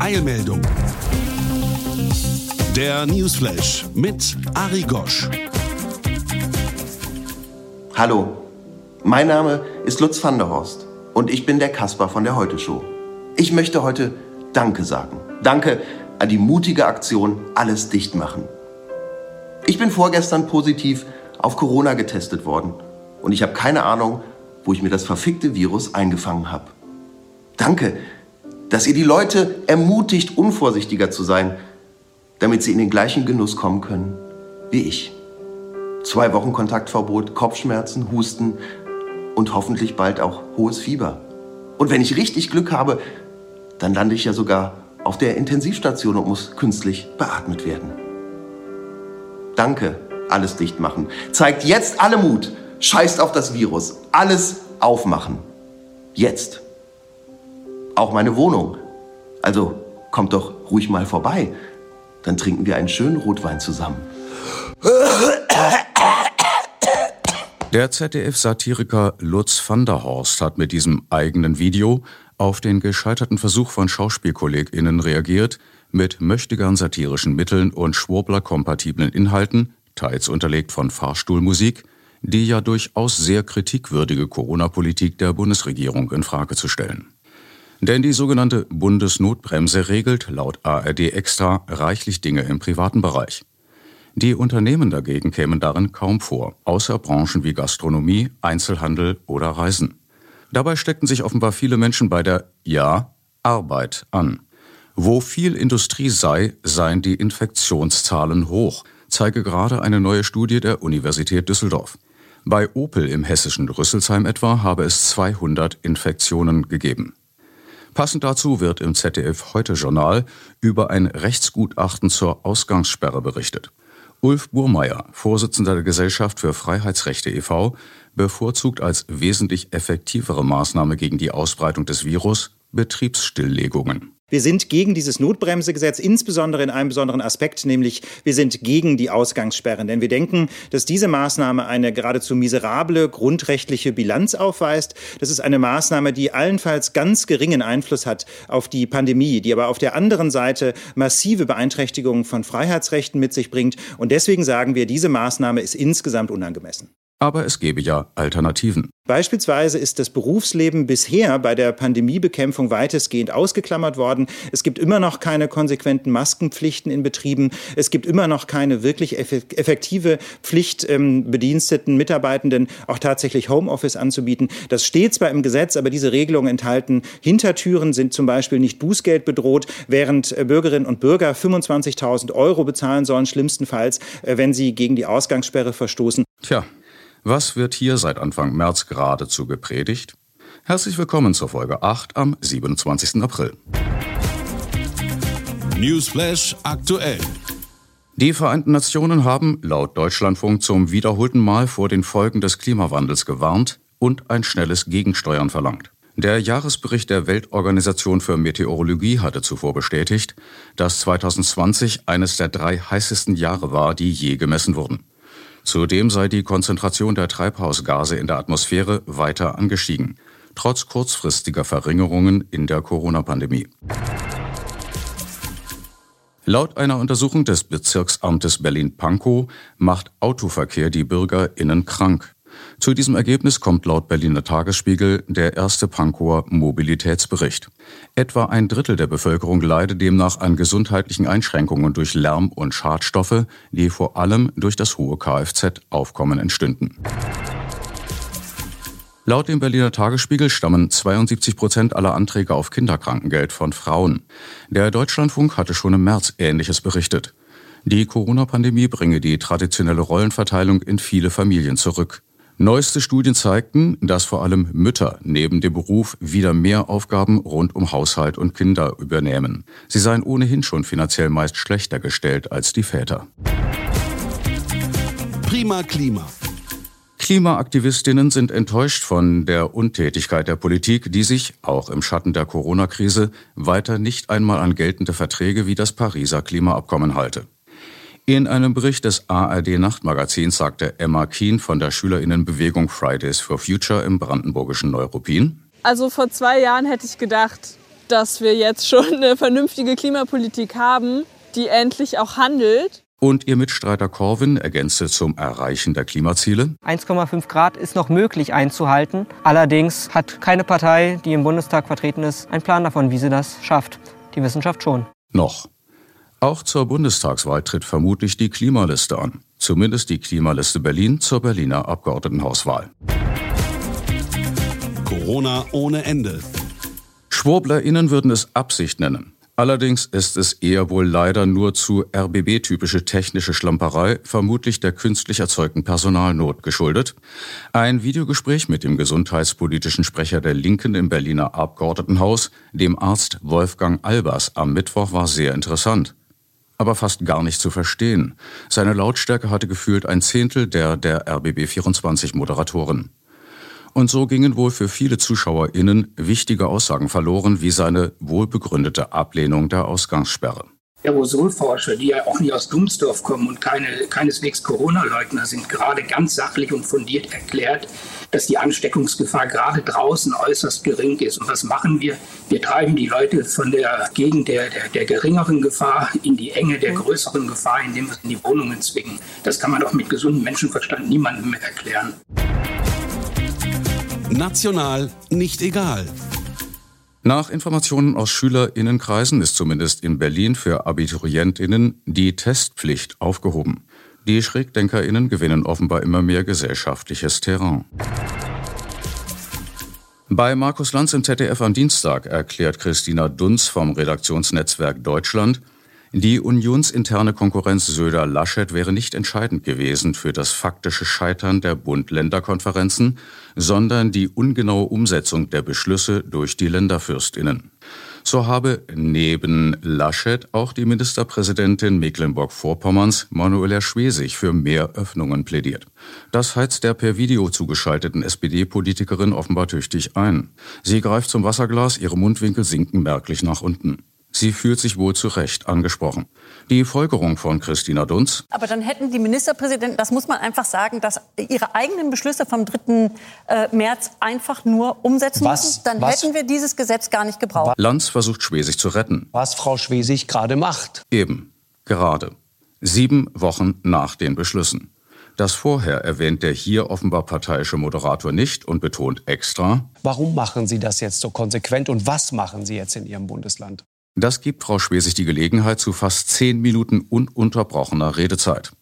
Eilmeldung. Der Newsflash mit Ari Gosch. Hallo, mein Name ist Lutz van der Horst und ich bin der Kasper von der Heute Show. Ich möchte heute Danke sagen. Danke an die mutige Aktion Alles dicht machen. Ich bin vorgestern positiv auf Corona getestet worden und ich habe keine Ahnung, wo ich mir das verfickte Virus eingefangen habe. Danke, dass ihr die Leute ermutigt, unvorsichtiger zu sein, damit sie in den gleichen Genuss kommen können wie ich. Zwei Wochen Kontaktverbot, Kopfschmerzen, Husten und hoffentlich bald auch hohes Fieber. Und wenn ich richtig Glück habe, dann lande ich ja sogar auf der Intensivstation und muss künstlich beatmet werden. Danke, alles dicht machen. Zeigt jetzt alle Mut. Scheißt auf das Virus. Alles aufmachen. Jetzt. Auch meine Wohnung. Also kommt doch ruhig mal vorbei. Dann trinken wir einen schönen Rotwein zusammen. Der ZDF-Satiriker Lutz van der Horst hat mit diesem eigenen Video auf den gescheiterten Versuch von SchauspielkollegInnen reagiert, mit möchtegern satirischen Mitteln und Schwurbler-kompatiblen Inhalten, teils unterlegt von Fahrstuhlmusik, die ja durchaus sehr kritikwürdige Corona-Politik der Bundesregierung in Frage zu stellen. Denn die sogenannte Bundesnotbremse regelt laut ARD extra reichlich Dinge im privaten Bereich. Die Unternehmen dagegen kämen darin kaum vor, außer Branchen wie Gastronomie, Einzelhandel oder Reisen. Dabei steckten sich offenbar viele Menschen bei der, ja, Arbeit an. Wo viel Industrie sei, seien die Infektionszahlen hoch, zeige gerade eine neue Studie der Universität Düsseldorf. Bei Opel im hessischen Rüsselsheim etwa habe es 200 Infektionen gegeben. Passend dazu wird im ZDF Heute Journal über ein Rechtsgutachten zur Ausgangssperre berichtet. Ulf Burmeier, Vorsitzender der Gesellschaft für Freiheitsrechte e.V., bevorzugt als wesentlich effektivere Maßnahme gegen die Ausbreitung des Virus Betriebsstilllegungen. Wir sind gegen dieses Notbremsegesetz, insbesondere in einem besonderen Aspekt, nämlich wir sind gegen die Ausgangssperren. Denn wir denken, dass diese Maßnahme eine geradezu miserable grundrechtliche Bilanz aufweist. Das ist eine Maßnahme, die allenfalls ganz geringen Einfluss hat auf die Pandemie, die aber auf der anderen Seite massive Beeinträchtigungen von Freiheitsrechten mit sich bringt. Und deswegen sagen wir, diese Maßnahme ist insgesamt unangemessen. Aber es gebe ja Alternativen. Beispielsweise ist das Berufsleben bisher bei der Pandemiebekämpfung weitestgehend ausgeklammert worden. Es gibt immer noch keine konsequenten Maskenpflichten in Betrieben. Es gibt immer noch keine wirklich effektive Pflicht, ähm, Bediensteten, Mitarbeitenden auch tatsächlich Homeoffice anzubieten. Das steht zwar im Gesetz, aber diese Regelungen enthalten Hintertüren, sind zum Beispiel nicht Bußgeld bedroht, während äh, Bürgerinnen und Bürger 25.000 Euro bezahlen sollen, schlimmstenfalls, äh, wenn sie gegen die Ausgangssperre verstoßen. Tja, was wird hier seit Anfang März geradezu gepredigt? Herzlich willkommen zur Folge 8 am 27. April. Newsflash aktuell. Die Vereinten Nationen haben laut Deutschlandfunk zum wiederholten Mal vor den Folgen des Klimawandels gewarnt und ein schnelles Gegensteuern verlangt. Der Jahresbericht der Weltorganisation für Meteorologie hatte zuvor bestätigt, dass 2020 eines der drei heißesten Jahre war, die je gemessen wurden. Zudem sei die Konzentration der Treibhausgase in der Atmosphäre weiter angestiegen, trotz kurzfristiger Verringerungen in der Corona-Pandemie. Laut einer Untersuchung des Bezirksamtes Berlin-Pankow macht Autoverkehr die BürgerInnen krank. Zu diesem Ergebnis kommt laut Berliner Tagesspiegel der erste Pankower Mobilitätsbericht. Etwa ein Drittel der Bevölkerung leidet demnach an gesundheitlichen Einschränkungen durch Lärm und Schadstoffe, die vor allem durch das hohe Kfz-Aufkommen entstünden. Laut dem Berliner Tagesspiegel stammen 72 Prozent aller Anträge auf Kinderkrankengeld von Frauen. Der Deutschlandfunk hatte schon im März Ähnliches berichtet. Die Corona-Pandemie bringe die traditionelle Rollenverteilung in viele Familien zurück. Neueste Studien zeigten, dass vor allem Mütter neben dem Beruf wieder mehr Aufgaben rund um Haushalt und Kinder übernehmen. Sie seien ohnehin schon finanziell meist schlechter gestellt als die Väter. Prima Klima. Klimaaktivistinnen sind enttäuscht von der Untätigkeit der Politik, die sich, auch im Schatten der Corona-Krise, weiter nicht einmal an geltende Verträge wie das Pariser Klimaabkommen halte. In einem Bericht des ARD Nachtmagazins sagte Emma Keen von der Schülerinnenbewegung Fridays for Future im brandenburgischen Neuruppin. Also vor zwei Jahren hätte ich gedacht, dass wir jetzt schon eine vernünftige Klimapolitik haben, die endlich auch handelt. Und ihr Mitstreiter Corwin ergänzte zum Erreichen der Klimaziele. 1,5 Grad ist noch möglich einzuhalten. Allerdings hat keine Partei, die im Bundestag vertreten ist, einen Plan davon, wie sie das schafft. Die Wissenschaft schon. Noch. Auch zur Bundestagswahl tritt vermutlich die Klimaliste an. Zumindest die Klimaliste Berlin zur Berliner Abgeordnetenhauswahl. Corona ohne Ende. SchwurblerInnen würden es Absicht nennen. Allerdings ist es eher wohl leider nur zu RBB-typische technische Schlamperei, vermutlich der künstlich erzeugten Personalnot geschuldet. Ein Videogespräch mit dem gesundheitspolitischen Sprecher der Linken im Berliner Abgeordnetenhaus, dem Arzt Wolfgang Albers, am Mittwoch war sehr interessant aber fast gar nicht zu verstehen. Seine Lautstärke hatte gefühlt ein Zehntel der der RBB 24 Moderatoren. Und so gingen wohl für viele ZuschauerInnen wichtige Aussagen verloren, wie seine wohlbegründete Ablehnung der Ausgangssperre. Aerosolforscher, die ja auch nicht aus Dumsdorf kommen und keine, keineswegs Corona-Leugner sind, gerade ganz sachlich und fundiert erklärt, dass die Ansteckungsgefahr gerade draußen äußerst gering ist. Und was machen wir? Wir treiben die Leute von der Gegend der, der, der geringeren Gefahr in die Enge der größeren Gefahr, indem wir sie in die Wohnungen zwingen. Das kann man doch mit gesundem Menschenverstand niemandem mehr erklären. National nicht egal. Nach Informationen aus Schülerinnenkreisen ist zumindest in Berlin für Abiturientinnen die Testpflicht aufgehoben. Die Schrägdenkerinnen gewinnen offenbar immer mehr gesellschaftliches Terrain. Bei Markus Lanz im ZDF am Dienstag erklärt Christina Dunz vom Redaktionsnetzwerk Deutschland, die unionsinterne Konkurrenz Söder-Laschet wäre nicht entscheidend gewesen für das faktische Scheitern der Bund-Länder-Konferenzen, sondern die ungenaue Umsetzung der Beschlüsse durch die Länderfürstinnen. So habe neben Laschet auch die Ministerpräsidentin Mecklenburg-Vorpommerns Manuela Schwesig für mehr Öffnungen plädiert. Das heizt der per Video zugeschalteten SPD-Politikerin offenbar tüchtig ein. Sie greift zum Wasserglas, ihre Mundwinkel sinken merklich nach unten. Sie fühlt sich wohl zu Recht angesprochen. Die Folgerung von Christina Dunz. Aber dann hätten die Ministerpräsidenten, das muss man einfach sagen, dass ihre eigenen Beschlüsse vom 3. Äh, März einfach nur umsetzen was, müssen. Dann was, hätten wir dieses Gesetz gar nicht gebraucht. Lanz versucht Schwesig zu retten. Was Frau Schwesig gerade macht. Eben, gerade. Sieben Wochen nach den Beschlüssen. Das vorher erwähnt der hier offenbar parteiische Moderator nicht und betont extra. Warum machen Sie das jetzt so konsequent und was machen Sie jetzt in Ihrem Bundesland? Das gibt Frau Schwesig die Gelegenheit zu fast zehn Minuten ununterbrochener Redezeit.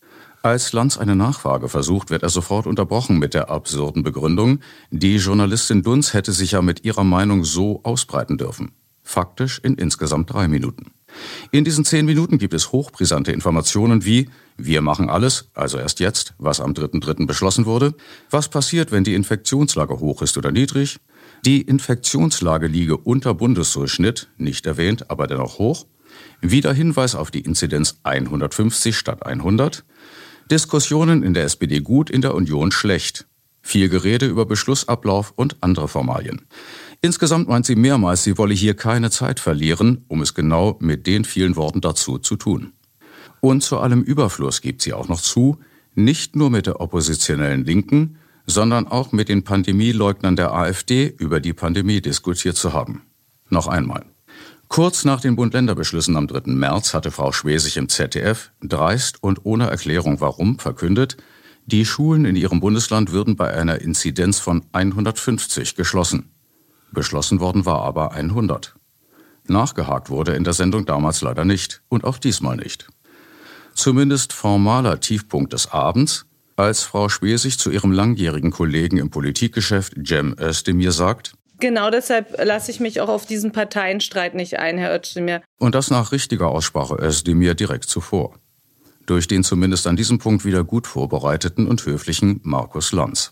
Als Lanz eine Nachfrage versucht, wird er sofort unterbrochen mit der absurden Begründung, die Journalistin Dunz hätte sich ja mit ihrer Meinung so ausbreiten dürfen. Faktisch in insgesamt drei Minuten. In diesen zehn Minuten gibt es hochbrisante Informationen wie wir machen alles, also erst jetzt, was am 3.3. beschlossen wurde, was passiert, wenn die Infektionslage hoch ist oder niedrig, die Infektionslage liege unter Bundesdurchschnitt, nicht erwähnt, aber dennoch hoch. Wieder Hinweis auf die Inzidenz 150 statt 100. Diskussionen in der SPD gut, in der Union schlecht. Viel Gerede über Beschlussablauf und andere Formalien. Insgesamt meint sie mehrmals, sie wolle hier keine Zeit verlieren, um es genau mit den vielen Worten dazu zu tun. Und zu allem Überfluss gibt sie auch noch zu, nicht nur mit der oppositionellen Linken, sondern auch mit den Pandemieleugnern der AfD über die Pandemie diskutiert zu haben. Noch einmal. Kurz nach den Bund-Länder-Beschlüssen am 3. März hatte Frau Schwesig im ZDF dreist und ohne Erklärung warum verkündet, die Schulen in ihrem Bundesland würden bei einer Inzidenz von 150 geschlossen. Beschlossen worden war aber 100. Nachgehakt wurde in der Sendung damals leider nicht und auch diesmal nicht. Zumindest formaler Tiefpunkt des Abends, als Frau Schwesig zu ihrem langjährigen Kollegen im Politikgeschäft Cem Özdemir sagt, Genau deshalb lasse ich mich auch auf diesen Parteienstreit nicht ein, Herr Özdemir. Und das nach richtiger Aussprache Özdemir direkt zuvor. Durch den zumindest an diesem Punkt wieder gut vorbereiteten und höflichen Markus Lanz.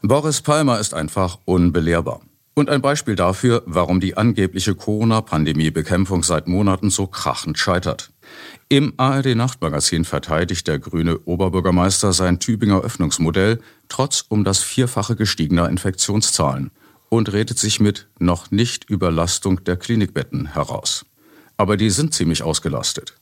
Boris Palmer ist einfach unbelehrbar. Und ein Beispiel dafür, warum die angebliche Corona-Pandemie-Bekämpfung seit Monaten so krachend scheitert. Im ARD-Nachtmagazin verteidigt der grüne Oberbürgermeister sein Tübinger Öffnungsmodell trotz um das Vierfache gestiegener Infektionszahlen und redet sich mit noch nicht Überlastung der Klinikbetten heraus. Aber die sind ziemlich ausgelastet.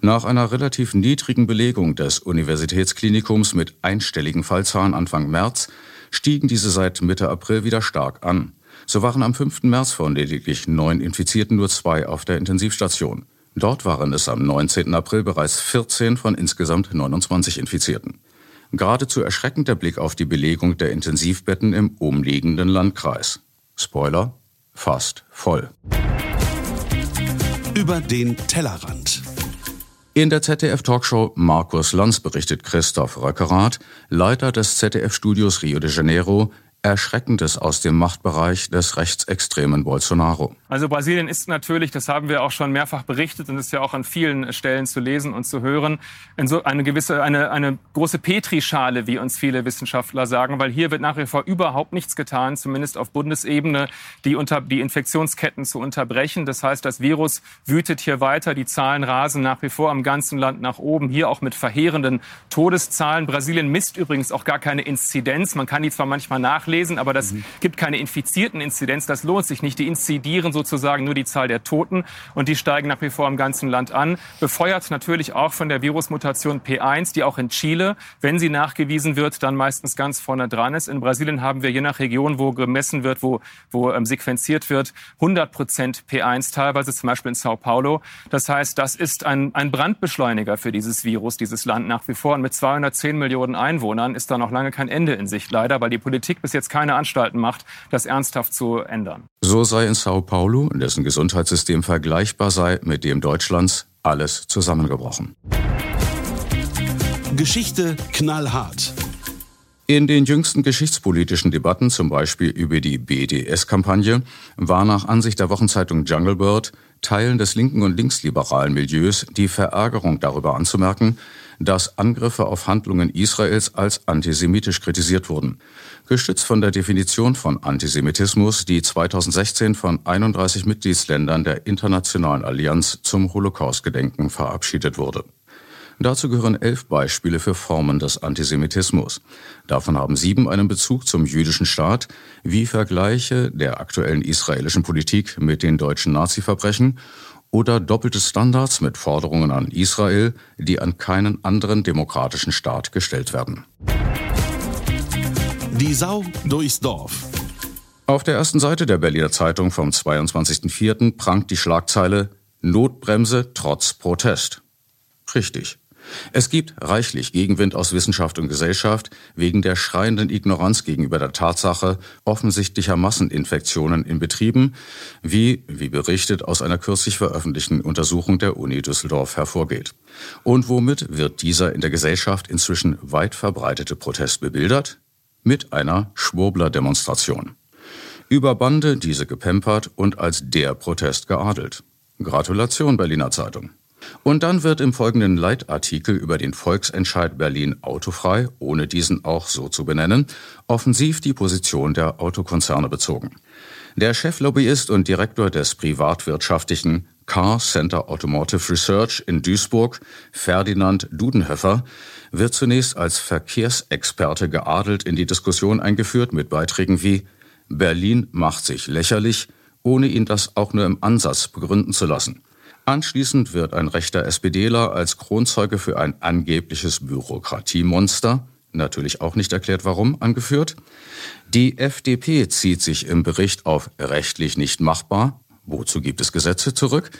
Nach einer relativ niedrigen Belegung des Universitätsklinikums mit einstelligen Fallzahlen Anfang März stiegen diese seit Mitte April wieder stark an. So waren am 5. März von lediglich neun Infizierten nur zwei auf der Intensivstation. Dort waren es am 19. April bereits 14 von insgesamt 29 Infizierten. Geradezu erschreckend der Blick auf die Belegung der Intensivbetten im umliegenden Landkreis. Spoiler, fast voll. Über den Tellerrand. In der ZDF-Talkshow Markus Lanz berichtet Christoph Röckerath, Leiter des ZDF-Studios Rio de Janeiro, Erschreckendes aus dem Machtbereich des rechtsextremen Bolsonaro. Also Brasilien ist natürlich, das haben wir auch schon mehrfach berichtet und ist ja auch an vielen Stellen zu lesen und zu hören, in so eine gewisse, eine, eine große Petrischale, wie uns viele Wissenschaftler sagen, weil hier wird nach wie vor überhaupt nichts getan, zumindest auf Bundesebene, die, unter, die Infektionsketten zu unterbrechen. Das heißt, das Virus wütet hier weiter, die Zahlen rasen nach wie vor am ganzen Land nach oben, hier auch mit verheerenden Todeszahlen. Brasilien misst übrigens auch gar keine Inzidenz. Man kann die zwar manchmal nachlesen, lesen, aber das mhm. gibt keine infizierten Inzidenz. Das lohnt sich nicht. Die inzidieren sozusagen nur die Zahl der Toten und die steigen nach wie vor im ganzen Land an. Befeuert natürlich auch von der Virusmutation P1, die auch in Chile, wenn sie nachgewiesen wird, dann meistens ganz vorne dran ist. In Brasilien haben wir je nach Region, wo gemessen wird, wo, wo ähm, sequenziert wird, 100 Prozent P1, teilweise zum Beispiel in Sao Paulo. Das heißt, das ist ein, ein Brandbeschleuniger für dieses Virus, dieses Land nach wie vor. Und mit 210 Millionen Einwohnern ist da noch lange kein Ende in Sicht, leider, weil die Politik bis jetzt keine Anstalten macht, das ernsthaft zu ändern. So sei in Sao Paulo, dessen Gesundheitssystem vergleichbar sei mit dem Deutschlands, alles zusammengebrochen. Geschichte knallhart. In den jüngsten geschichtspolitischen Debatten, zum Beispiel über die BDS-Kampagne, war nach Ansicht der Wochenzeitung Jungle Bird Teilen des linken und linksliberalen Milieus die Verärgerung darüber anzumerken, dass Angriffe auf Handlungen Israels als antisemitisch kritisiert wurden. Gestützt von der Definition von Antisemitismus, die 2016 von 31 Mitgliedsländern der Internationalen Allianz zum Holocaustgedenken verabschiedet wurde. Dazu gehören elf Beispiele für Formen des Antisemitismus. Davon haben sieben einen Bezug zum jüdischen Staat, wie Vergleiche der aktuellen israelischen Politik mit den deutschen Nazi-Verbrechen oder doppelte Standards mit Forderungen an Israel, die an keinen anderen demokratischen Staat gestellt werden. Die Sau durchs Dorf. Auf der ersten Seite der Berliner Zeitung vom 22.04. prangt die Schlagzeile Notbremse trotz Protest. Richtig. Es gibt reichlich Gegenwind aus Wissenschaft und Gesellschaft wegen der schreienden Ignoranz gegenüber der Tatsache offensichtlicher Masseninfektionen in Betrieben, wie, wie berichtet, aus einer kürzlich veröffentlichten Untersuchung der Uni Düsseldorf hervorgeht. Und womit wird dieser in der Gesellschaft inzwischen weit verbreitete Protest bebildert? Mit einer Schwurbler-Demonstration. Über Bande diese gepempert und als der Protest geadelt. Gratulation, Berliner Zeitung. Und dann wird im folgenden Leitartikel über den Volksentscheid Berlin autofrei, ohne diesen auch so zu benennen, offensiv die Position der Autokonzerne bezogen. Der Cheflobbyist und Direktor des privatwirtschaftlichen Car Center Automotive Research in Duisburg, Ferdinand Dudenhöfer, wird zunächst als Verkehrsexperte geadelt in die Diskussion eingeführt mit Beiträgen wie Berlin macht sich lächerlich, ohne ihn das auch nur im Ansatz begründen zu lassen. Anschließend wird ein rechter SPDler als Kronzeuge für ein angebliches Bürokratiemonster, natürlich auch nicht erklärt warum, angeführt. Die FDP zieht sich im Bericht auf rechtlich nicht machbar, wozu gibt es Gesetze zurück.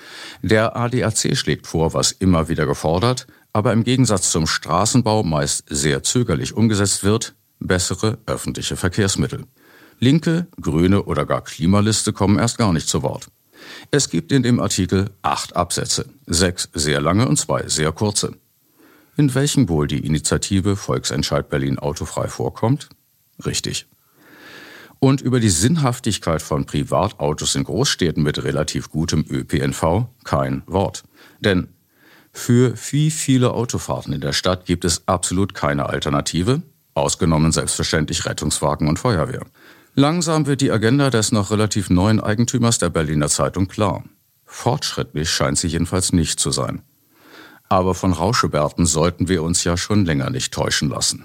Der ADAC schlägt vor, was immer wieder gefordert, aber im Gegensatz zum Straßenbau meist sehr zögerlich umgesetzt wird, bessere öffentliche Verkehrsmittel. Linke, Grüne oder gar Klimaliste kommen erst gar nicht zu Wort. Es gibt in dem Artikel acht Absätze, sechs sehr lange und zwei sehr kurze. In welchen wohl die Initiative Volksentscheid Berlin autofrei vorkommt? Richtig. Und über die Sinnhaftigkeit von Privatautos in Großstädten mit relativ gutem ÖPNV kein Wort. Denn für wie viele Autofahrten in der Stadt gibt es absolut keine Alternative, ausgenommen selbstverständlich Rettungswagen und Feuerwehr. Langsam wird die Agenda des noch relativ neuen Eigentümers der Berliner Zeitung klar. Fortschrittlich scheint sie jedenfalls nicht zu sein. Aber von Rauschebärten sollten wir uns ja schon länger nicht täuschen lassen.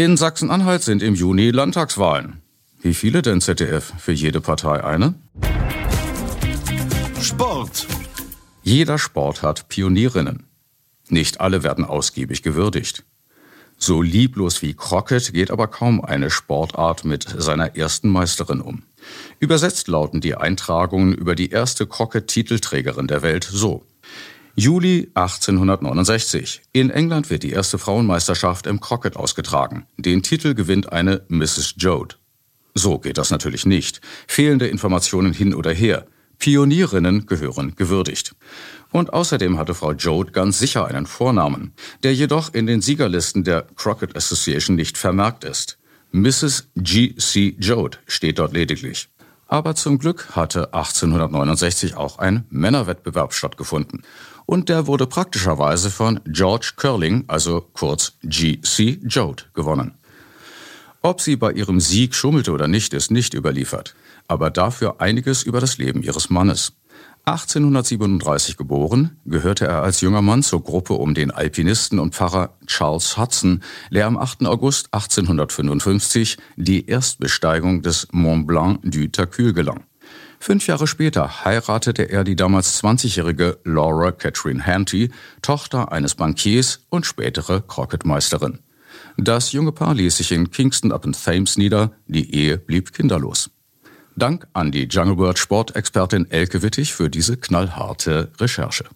In Sachsen-Anhalt sind im Juni Landtagswahlen. Wie viele denn ZDF? Für jede Partei eine? Sport. Jeder Sport hat Pionierinnen. Nicht alle werden ausgiebig gewürdigt. So lieblos wie Crockett geht aber kaum eine Sportart mit seiner ersten Meisterin um. Übersetzt lauten die Eintragungen über die erste Crockett-Titelträgerin der Welt so. Juli 1869. In England wird die erste Frauenmeisterschaft im Crockett ausgetragen. Den Titel gewinnt eine Mrs. Joad. So geht das natürlich nicht. Fehlende Informationen hin oder her. Pionierinnen gehören gewürdigt. Und außerdem hatte Frau Joad ganz sicher einen Vornamen, der jedoch in den Siegerlisten der Crockett Association nicht vermerkt ist. Mrs. G. C. Joad steht dort lediglich. Aber zum Glück hatte 1869 auch ein Männerwettbewerb stattgefunden. Und der wurde praktischerweise von George Curling, also kurz G. C. Joad, gewonnen. Ob sie bei ihrem Sieg schummelte oder nicht, ist nicht überliefert, aber dafür einiges über das Leben ihres Mannes. 1837 geboren, gehörte er als junger Mann zur Gruppe um den Alpinisten und Pfarrer Charles Hudson, der am 8. August 1855 die Erstbesteigung des Mont Blanc du Tacul gelang. Fünf Jahre später heiratete er die damals 20-jährige Laura Catherine Hanty, Tochter eines Bankiers und spätere Crockett-Meisterin. Das junge Paar ließ sich in Kingston upon Thames nieder, die Ehe blieb kinderlos. Dank an die Jungle World Sportexpertin Elke Wittig für diese knallharte Recherche.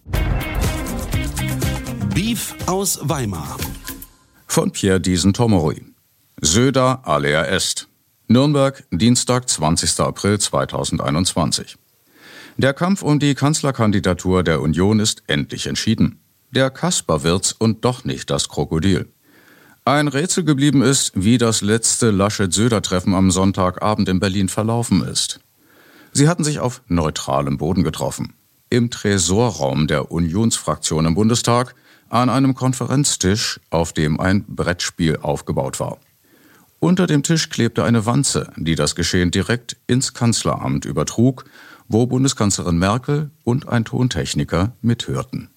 Beef aus Weimar. Von Pierre Diesen-Tomeroy. Söder alea est. Nürnberg, Dienstag, 20. April 2021. Der Kampf um die Kanzlerkandidatur der Union ist endlich entschieden. Der Kasper wird's und doch nicht das Krokodil. Ein Rätsel geblieben ist, wie das letzte Laschet-Söder-Treffen am Sonntagabend in Berlin verlaufen ist. Sie hatten sich auf neutralem Boden getroffen. Im Tresorraum der Unionsfraktion im Bundestag an einem Konferenztisch, auf dem ein Brettspiel aufgebaut war. Unter dem Tisch klebte eine Wanze, die das Geschehen direkt ins Kanzleramt übertrug, wo Bundeskanzlerin Merkel und ein Tontechniker mithörten.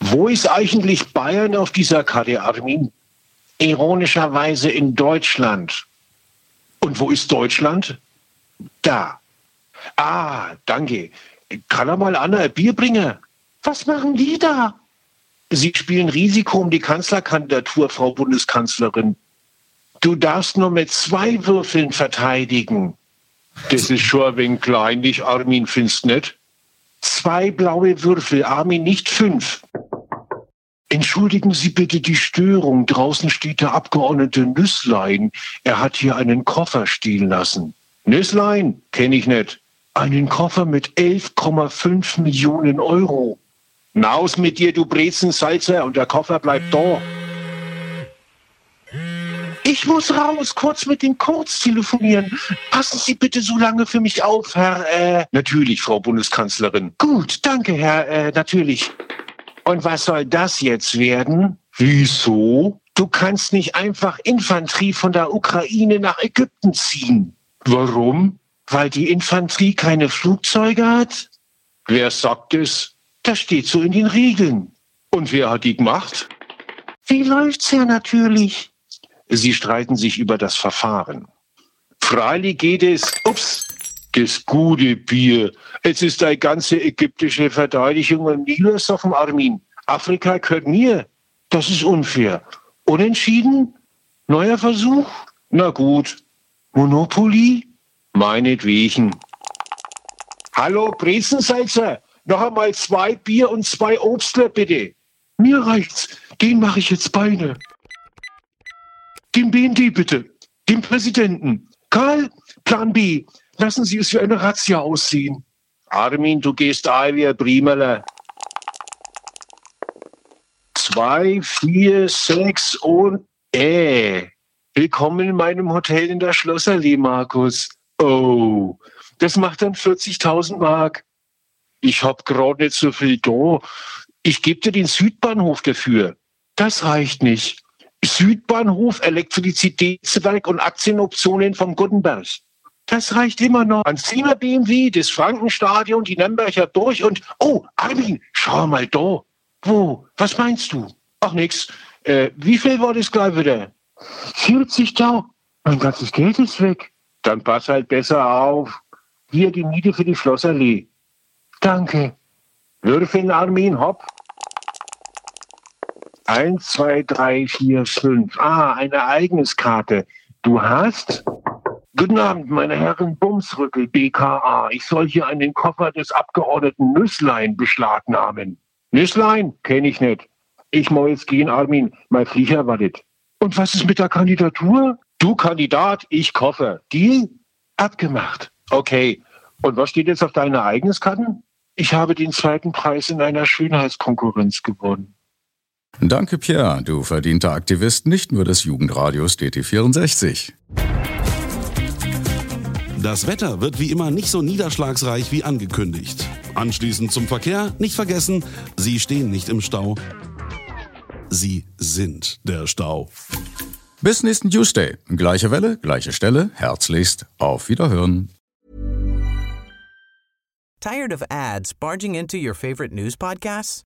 Wo ist eigentlich Bayern auf dieser Karte, Armin? Ironischerweise in Deutschland. Und wo ist Deutschland? Da. Ah, danke. Kann er mal Anna ein Bier bringen? Was machen die da? Sie spielen Risiko um die Kanzlerkandidatur, Frau Bundeskanzlerin. Du darfst nur mit zwei Würfeln verteidigen. Das ist schon ein wenig kleinlich, Armin, findest nicht? Zwei blaue Würfel, Armin, nicht fünf. Entschuldigen Sie bitte die Störung. Draußen steht der Abgeordnete Nüsslein. Er hat hier einen Koffer stehen lassen. Nüsslein? Kenne ich nicht. Einen Koffer mit 11,5 Millionen Euro. Naus mit dir, du Brezensalzer, und der Koffer bleibt da. Ich muss raus, kurz mit dem Kurz telefonieren. Passen Sie bitte so lange für mich auf, Herr. Äh natürlich, Frau Bundeskanzlerin. Gut, danke, Herr. Äh, natürlich. Und was soll das jetzt werden? Wieso? Du kannst nicht einfach Infanterie von der Ukraine nach Ägypten ziehen. Warum? Weil die Infanterie keine Flugzeuge hat? Wer sagt es? Das steht so in den Regeln. Und wer hat die gemacht? Wie läuft's ja natürlich? Sie streiten sich über das Verfahren. Freilich geht es, ups, das gute Bier. Es ist eine ganze ägyptische Verteidigung und Nilos auf dem Armin. Afrika gehört mir. Das ist unfair. Unentschieden? Neuer Versuch? Na gut. Monopoly? Meinetwegen. Hallo, Brezensalzer. Noch einmal zwei Bier und zwei Obstler, bitte. Mir reicht's. Den mache ich jetzt Beine. Den BND bitte. Den Präsidenten. Karl, Plan B. Lassen Sie es wie eine Razzia aussehen. Armin, du gehst ein wie ein Primerle. Zwei, vier, sechs und äh. Willkommen in meinem Hotel in der Schlossallee, Markus. Oh, das macht dann 40.000 Mark. Ich hab gerade nicht so viel da. Ich gebe dir den Südbahnhof dafür. Das reicht nicht. Südbahnhof, Elektrizitätswerk und Aktienoptionen vom Gutenberg. Das reicht immer noch. An Zimmer BMW, das Frankenstadion, die Nürnberger durch und, oh, Armin, schau mal da. Wo? Was meinst du? Ach, nix. Äh, wie viel war das gleich wieder? 40.000. Mein ganzes Geld ist weg. Dann pass halt besser auf. Hier die Miete für die Schlossallee. Danke. Würfeln, Armin, hopp. Eins, zwei, drei, vier, fünf. Ah, eine Ereigniskarte. Du hast? Guten Abend, meine Herren Bumsrückel, BKA. Ich soll hier einen Koffer des Abgeordneten Nüsslein beschlagnahmen. Nüsslein? Kenne ich nicht. Ich muss gehen, Armin. Mein Flieger wartet. Und was ist mit der Kandidatur? Du Kandidat, ich Koffer. Deal? Abgemacht. Okay. Und was steht jetzt auf deinen Ereigniskarten? Ich habe den zweiten Preis in einer Schönheitskonkurrenz gewonnen. Danke, Pierre, du verdienter Aktivist nicht nur des Jugendradios DT64. Das Wetter wird wie immer nicht so niederschlagsreich wie angekündigt. Anschließend zum Verkehr, nicht vergessen, Sie stehen nicht im Stau. Sie sind der Stau. Bis nächsten Tuesday. Gleiche Welle, gleiche Stelle. Herzlichst auf Wiederhören. Tired of ads barging into your favorite news podcasts?